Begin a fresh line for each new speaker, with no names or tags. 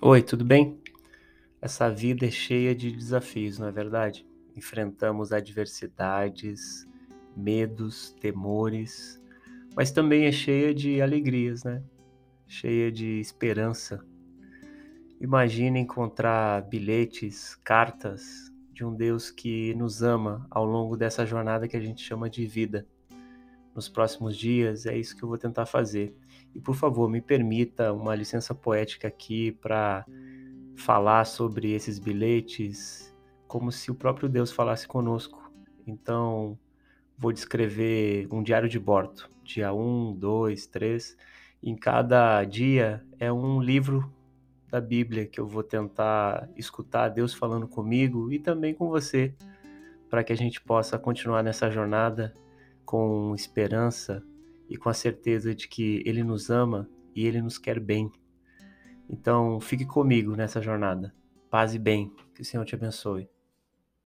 Oi, tudo bem? Essa vida é cheia de desafios, não é verdade? Enfrentamos adversidades, medos, temores, mas também é cheia de alegrias, né? Cheia de esperança. Imagine encontrar bilhetes, cartas de um Deus que nos ama ao longo dessa jornada que a gente chama de vida. Nos próximos dias é isso que eu vou tentar fazer. E por favor, me permita uma licença poética aqui para falar sobre esses bilhetes como se o próprio Deus falasse conosco. Então, vou descrever um diário de bordo, dia 1, 2, 3. Em cada dia é um livro da Bíblia que eu vou tentar escutar Deus falando comigo e também com você, para que a gente possa continuar nessa jornada com esperança e com a certeza de que Ele nos ama e Ele nos quer bem. Então, fique comigo nessa jornada. Paz e bem. Que o Senhor te abençoe.